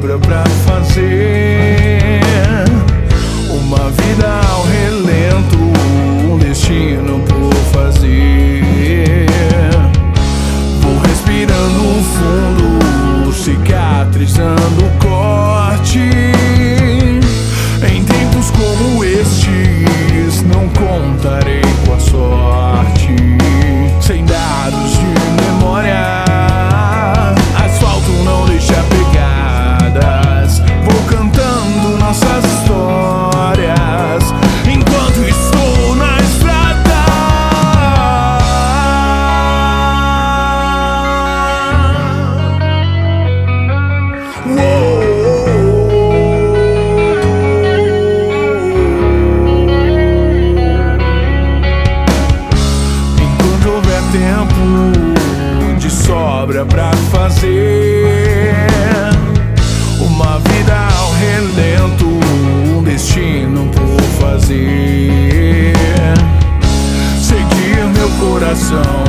noble. fazer Uma vida ao relento Um destino por fazer. Seguir meu coração.